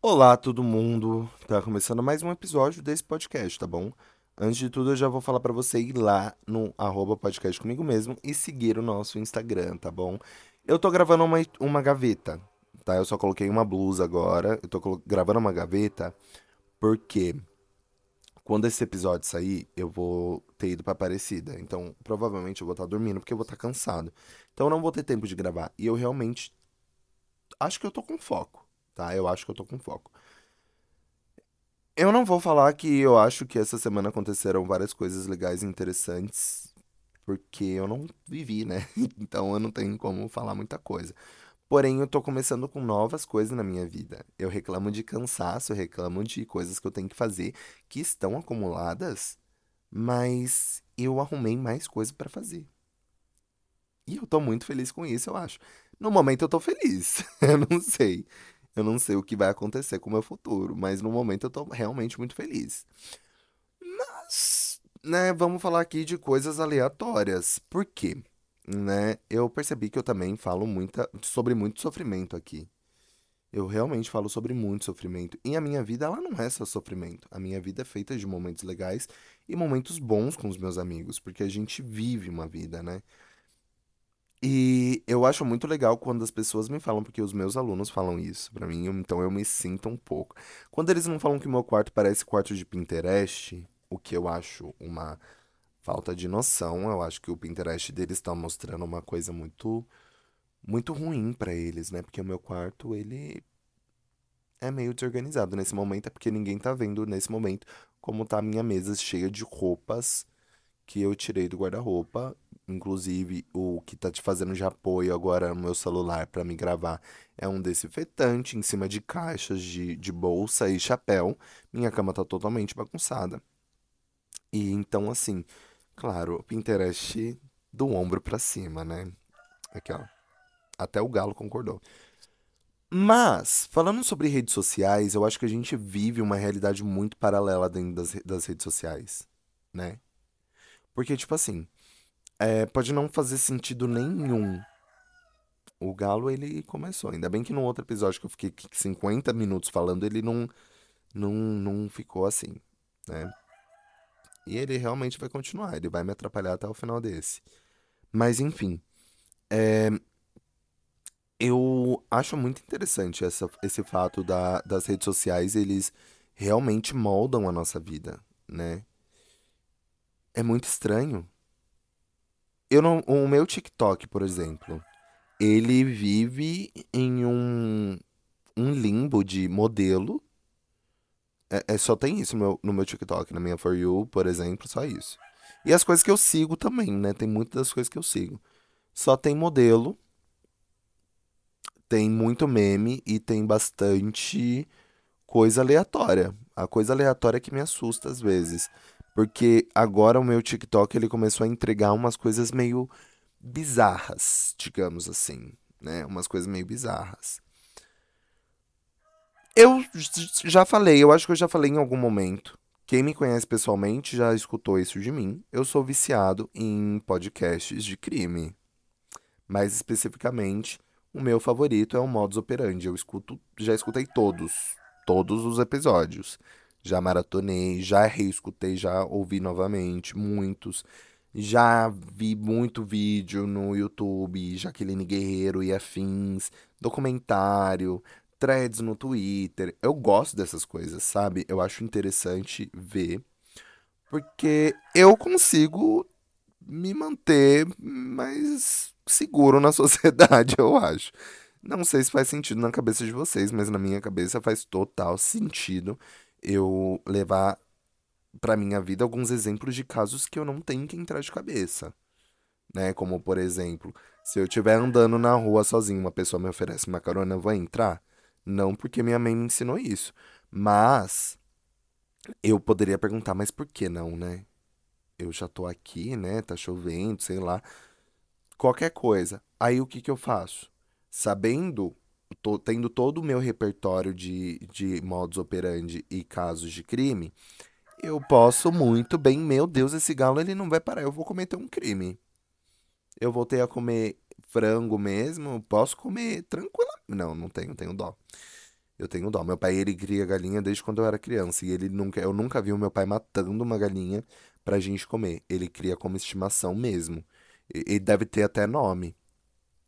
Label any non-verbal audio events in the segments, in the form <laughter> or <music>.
Olá, todo mundo. Tá começando mais um episódio desse podcast, tá bom? Antes de tudo, eu já vou falar pra você ir lá no arroba podcast comigo mesmo e seguir o nosso Instagram, tá bom? Eu tô gravando uma, uma gaveta, tá? Eu só coloquei uma blusa agora. Eu tô gravando uma gaveta porque quando esse episódio sair, eu vou ter ido pra Aparecida. Então, provavelmente eu vou estar dormindo porque eu vou estar cansado. Então, eu não vou ter tempo de gravar. E eu realmente acho que eu tô com foco, tá? Eu acho que eu tô com foco. Eu não vou falar que eu acho que essa semana aconteceram várias coisas legais e interessantes, porque eu não vivi, né? <laughs> Então eu não tenho como falar muita coisa. Porém, eu tô começando com novas coisas na minha vida. Eu reclamo de cansaço, eu reclamo de coisas que eu tenho que fazer que estão acumuladas, mas eu arrumei mais coisas pra fazer. E eu tô muito feliz com isso, eu acho. No momento eu tô feliz. <laughs> Eu não sei. Eu não sei o que vai acontecer com o meu futuro, mas no momento eu tô realmente muito feliz. Mas, né, vamos falar aqui de coisas aleatórias. Por quê? Né, eu percebi que eu também falo muita, sobre muito sofrimento aqui. Eu realmente falo sobre muito sofrimento. E a minha vida, ela não é só sofrimento. A minha vida é feita de momentos legais e momentos bons com os meus amigos, porque a gente vive uma vida, né? E eu acho muito legal quando as pessoas me falam, porque os meus alunos falam isso pra mim, então eu me sinto um pouco. Quando eles não falam que meu quarto parece quarto de Pinterest, o que eu acho uma falta de noção, eu acho que o Pinterest deles está mostrando uma coisa muito muito ruim pra eles, né? Porque o meu quarto, ele é meio desorganizado nesse momento, é porque ninguém tá vendo nesse momento como tá a minha mesa cheia de roupas que eu tirei do guarda-roupa. Inclusive, o que tá te fazendo de apoio agora no meu celular pra me gravar é um desinfetante em cima de caixas de, de bolsa e chapéu. Minha cama tá totalmente bagunçada. E então, assim, claro, Pinterest do ombro pra cima, né? Aqui, ó. Até o galo concordou. Mas, falando sobre redes sociais, eu acho que a gente vive uma realidade muito paralela dentro das, das redes sociais, né? Porque, tipo assim, é, pode não fazer sentido nenhum. O Galo, ele começou. Ainda bem que no outro episódio que eu fiquei 50 minutos falando, ele não, não, não ficou assim, né? E ele realmente vai continuar, ele vai me atrapalhar até o final desse. Mas, enfim, é, eu acho muito interessante essa, esse fato da, das redes sociais, eles realmente moldam a nossa vida, né? É muito estranho. Eu não, o meu TikTok, por exemplo, ele vive em um, um limbo de modelo. É, é- só tem isso no meu, no meu TikTok, na minha For You, por exemplo, só isso. E as coisas que eu sigo também, né? Tem muitas das coisas que eu sigo. Só tem modelo, tem muito meme e tem bastante coisa aleatória. A coisa aleatória que me assusta às vezes. Porque agora o meu TikTok ele começou a entregar umas coisas meio bizarras, digamos assim, né? Umas coisas meio bizarras. Eu já falei, eu acho que eu já falei em algum momento. Quem me conhece pessoalmente já escutou isso de mim. Eu sou viciado em podcasts de crime. Mais especificamente, o meu favorito é o Modus Operandi. Eu escuto, já escutei todos, todos os episódios. Já maratonei, já reescutei, já ouvi novamente, muitos. Já vi muito vídeo no YouTube, Jaqueline Guerreiro e afins, documentário, threads no Twitter. Eu gosto dessas coisas, sabe? Eu acho interessante ver, porque eu consigo me manter mais seguro na <laughs> sociedade, eu acho. Não sei se faz sentido na cabeça de vocês, mas na minha cabeça faz total sentido eu levar pra minha vida alguns exemplos de casos que eu não tenho que entrar de cabeça, né? Como, por exemplo, se eu estiver andando na rua sozinho, uma pessoa me oferece uma carona, eu vou entrar? Não porque minha mãe me ensinou isso, mas eu poderia perguntar, mas por que não, né? Eu já tô aqui, né? Tá chovendo, sei lá. qualquer coisa. Aí o que que eu faço? Sabendo, tô- tendo todo o meu repertório de, de modus operandi e casos de crime, eu posso muito bem, meu Deus, esse galo ele não vai parar, eu vou cometer um crime. Eu voltei a comer frango mesmo, posso comer tranquila. Não, não tenho, tenho dó. Eu tenho dó. Meu pai, ele cria galinha desde quando eu era criança. E ele nunca, eu nunca vi o meu pai matando uma galinha pra gente comer. Ele cria como estimação mesmo. E, e deve ter até nome.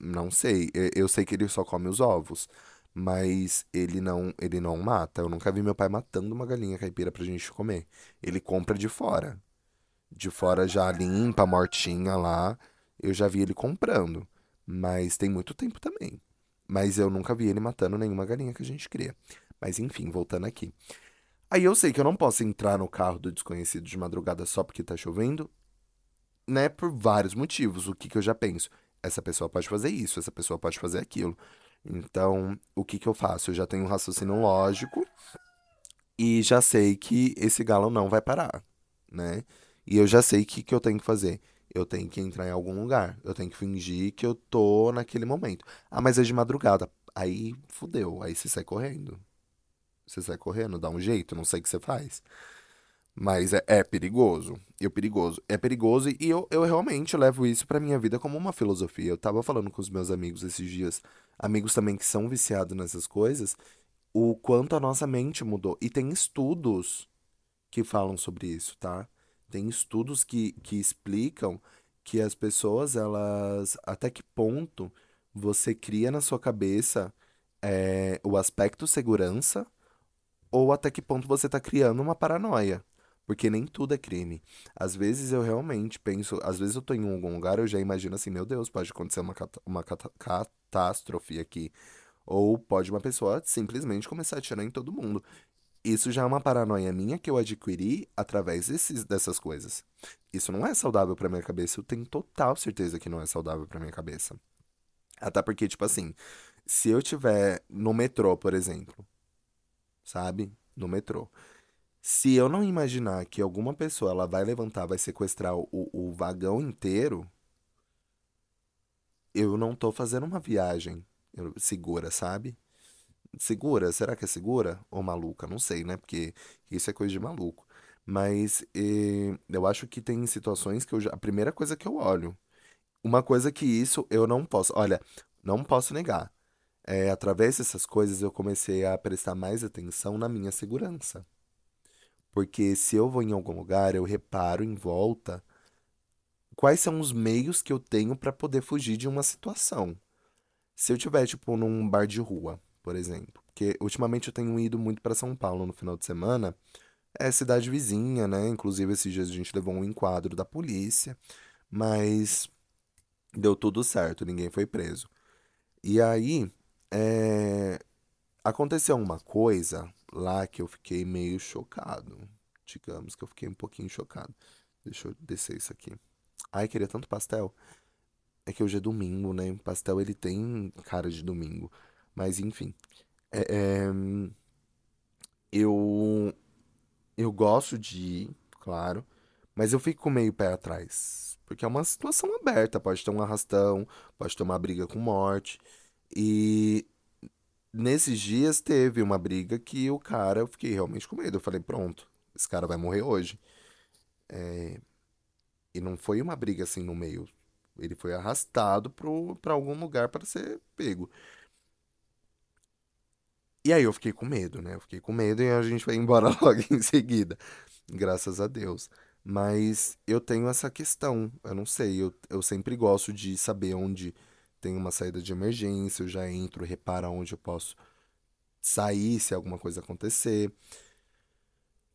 Não sei. Eu, sei que ele só come os ovos. Mas ele não, ele não mata. Eu nunca vi meu pai matando uma galinha caipira pra gente comer. Ele compra de fora. De fora já limpa, mortinha lá. Eu já vi ele comprando. Mas tem muito tempo também. Mas eu nunca vi ele matando nenhuma galinha que a gente cria. Mas enfim, voltando aqui. Aí eu sei que eu não posso entrar no carro do desconhecido de madrugada só porque tá chovendo, né? Por vários motivos. O que que eu já penso? Essa pessoa pode fazer isso, essa pessoa pode fazer aquilo. Então, o que que eu faço? Eu já tenho um raciocínio lógico e já sei que esse galo não vai parar, né? E eu já sei o que que eu tenho que fazer. Eu tenho que entrar em algum lugar. Eu tenho que fingir que eu tô naquele momento. Ah, mas é de madrugada. Aí fudeu. Aí você sai correndo. Você sai correndo, dá um jeito, não sei o que você faz. Mas é, é perigoso. E o perigoso. É perigoso e eu, eu realmente levo isso pra minha vida como uma filosofia. Eu tava falando com os meus amigos esses dias, amigos também que são viciados nessas coisas, o quanto a nossa mente mudou. E tem estudos que falam sobre isso, tá? Tem estudos que, que explicam que as pessoas, elas. Até que ponto você cria na sua cabeça é, o aspecto segurança, ou até que ponto você está criando uma paranoia. Porque nem tudo é crime. Às vezes eu realmente penso, às vezes eu tô em algum lugar, eu já imagino assim, meu Deus, pode acontecer uma, uma catástrofe aqui. Ou pode uma pessoa simplesmente começar a atirar em todo mundo. Isso já é uma paranoia minha que eu adquiri através desses, dessas coisas. Isso não é saudável pra minha cabeça. Eu tenho total certeza que não é saudável pra minha cabeça. Até porque, tipo assim, se eu tiver no metrô, por exemplo, sabe? No metrô. Se eu não imaginar que alguma pessoa ela vai levantar, vai sequestrar o, o vagão inteiro, eu não tô fazendo uma viagem segura, sabe? Segura? Será que é segura? Ou maluca? Não sei, né? Porque isso é coisa de maluco. Mas eh, eu acho que tem situações que eu já. A primeira coisa que eu olho. Uma coisa que isso eu não posso. Olha, não posso negar. É, através dessas coisas eu comecei a prestar mais atenção na minha segurança. Porque se eu vou em algum lugar, eu reparo em volta quais são os meios que eu tenho para poder fugir de uma situação. Se eu tiver, tipo, num bar de rua, por exemplo. Porque ultimamente eu tenho ido muito para São Paulo no final de semana. É cidade vizinha, né? Inclusive esses dias a gente levou um enquadro da polícia, mas deu tudo certo, ninguém foi preso. E aí, é... aconteceu uma coisa lá que eu fiquei meio chocado. Digamos que eu fiquei um pouquinho chocado. Deixa eu descer isso aqui. Ai, queria tanto pastel. É que hoje é domingo, né? Pastel ele tem cara de domingo. Mas enfim. É, é, eu, eu gosto de ir, claro. Mas eu fico meio pé atrás. Porque é uma situação aberta. Pode ter um arrastão, pode ter uma briga com morte. E nesses dias teve uma briga que o cara, eu fiquei realmente com medo. Eu falei, pronto, esse cara vai morrer hoje. É, e não foi uma briga assim no meio. Ele foi arrastado para algum lugar para ser pego. E aí eu fiquei com medo, né? Eu fiquei com medo e a gente vai embora <laughs> logo em seguida. Graças a Deus. Mas eu tenho essa questão. Eu não sei. Eu, eu sempre gosto de saber onde tem uma saída de emergência. Eu já entro, reparo onde eu posso sair se alguma coisa acontecer.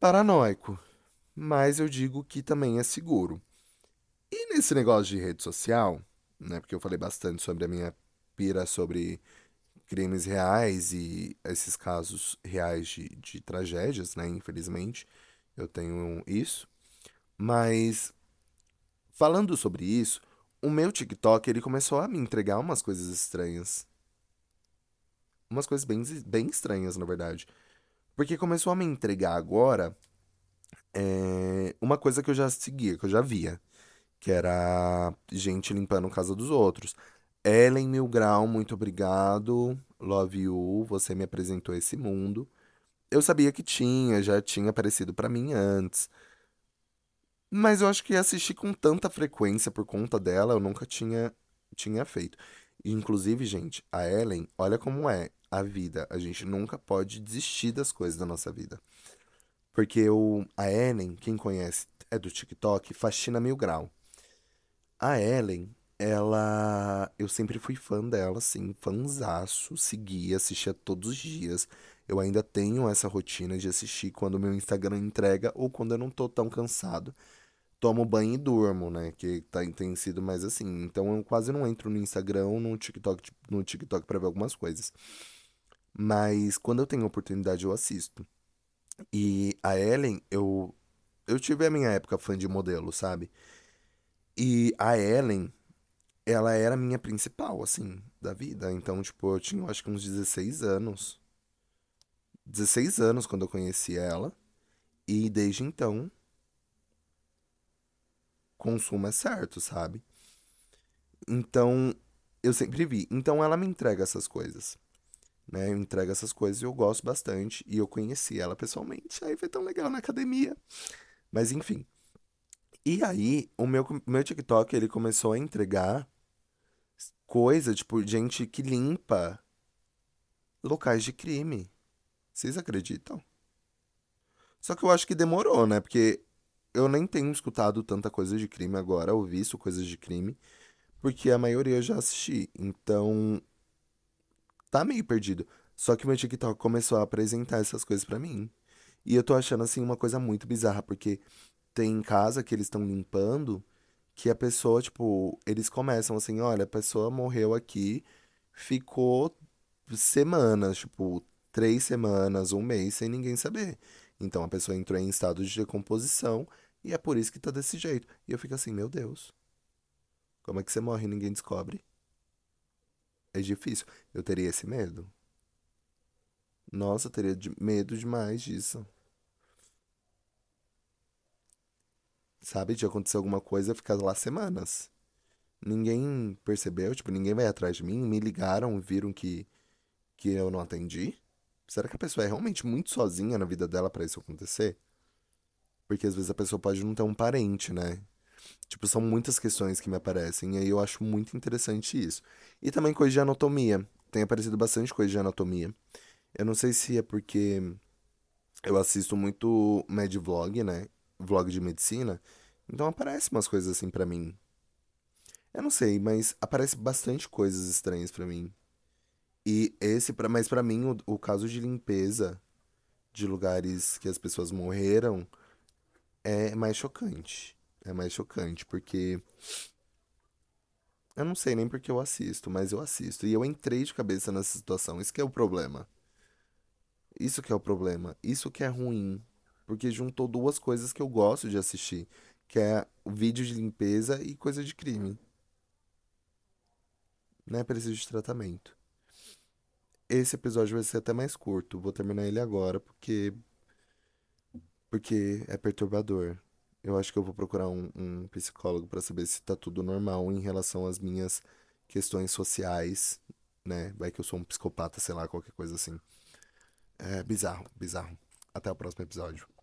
Paranoico. Mas eu digo que também é seguro. E nesse negócio de rede social, né? Porque eu falei bastante sobre a minha pira sobre crimes reais e esses casos reais de, de tragédias, né? Infelizmente, eu tenho isso. Mas falando sobre isso, o meu TikTok ele começou a me entregar umas coisas estranhas. Umas coisas bem, bem estranhas, na verdade. Porque começou a me entregar agora é, uma coisa que eu já seguia, que eu já via. Que era gente limpando a casa dos outros. Ellen Mil Grau, muito obrigado. Love you, você me apresentou esse mundo. Eu sabia que tinha, já tinha aparecido para mim antes. Mas eu acho que assistir com tanta frequência por conta dela, eu nunca tinha, tinha feito. Inclusive, gente, a Ellen, olha como é. a vida. A gente nunca pode desistir das coisas da nossa vida. Porque o, a Ellen, quem conhece, é do TikTok, faxina mil grau. A Ellen, ela. Eu sempre fui fã dela, assim, fanzaço, seguia, assistia todos os dias. Eu ainda tenho essa rotina de assistir quando meu Instagram entrega ou quando eu não tô tão cansado. Tomo banho e durmo, né? Que tá, tem sido mais assim. Então eu quase não entro no Instagram ou no TikTok, no TikTok pra ver algumas coisas. Mas quando eu tenho oportunidade, eu assisto. E a Ellen, eu, eu tive a minha época fã de modelo, sabe? E a Ellen, ela era a minha principal, assim, da vida. Então, tipo, eu tinha, eu acho que uns 16 anos. 16 anos quando eu conheci ela. E desde então, consumo é certo, sabe? Então, eu sempre vi. Então, ela me entrega essas coisas. Né? Eu entrego essas coisas e eu gosto bastante. E eu conheci ela pessoalmente. Aí foi tão legal na academia. Mas, enfim. E aí, o meu, meu TikTok, ele começou a entregar coisa, tipo, gente que limpa locais de crime. Vocês acreditam? Só que eu acho que demorou, né? Porque eu nem tenho escutado tanta coisa de crime agora, ou visto coisas de crime, porque a maioria eu já assisti. Então, tá meio perdido. Só que meu TikTok começou a apresentar essas coisas pra mim. E eu tô achando, assim, uma coisa muito bizarra, porque tem casa que eles estão limpando que a pessoa, tipo, eles começam assim, olha, a pessoa morreu aqui, ficou semanas, tipo, três semanas, um mês, sem ninguém saber. Então a pessoa entrou em estado de decomposição e é por isso que tá desse jeito. E eu fico assim, meu Deus, como é que você morre e ninguém descobre? É difícil. Eu teria esse medo. Nossa, eu teria medo demais disso. Sabe, de acontecer alguma coisa, ficar lá semanas. Ninguém percebeu, tipo, ninguém vai atrás de mim, me ligaram, viram que, que eu não atendi. Será que a pessoa é realmente muito sozinha na vida dela para isso acontecer? Porque às vezes a pessoa pode não ter um parente, né? Tipo, são muitas questões que me aparecem, e aí eu acho muito interessante isso. E também coisa de anatomia. Tem aparecido bastante coisa de anatomia. Eu não sei se é porque eu assisto muito Medvlog, né? Vlog de medicina, então aparece umas coisas assim para mim. Eu não sei, mas aparece bastante coisas estranhas para mim. E esse, pra, mas para mim, o, o caso de limpeza de lugares que as pessoas morreram é mais chocante. É mais chocante, porque. Eu não sei nem porque eu assisto, mas eu assisto. E eu entrei de cabeça nessa situação. Isso que é o problema. Isso que é o problema. Isso que é ruim porque juntou duas coisas que eu gosto de assistir, que é o vídeo de limpeza e coisa de crime. Né? Preciso de tratamento. Esse episódio vai ser até mais curto. Vou terminar ele agora porque porque é perturbador. Eu acho que eu vou procurar um, um psicólogo para saber se tá tudo normal em relação às minhas questões sociais, né? Vai que eu sou um psicopata, sei lá, qualquer coisa assim. É bizarro, bizarro. Até o próximo episódio.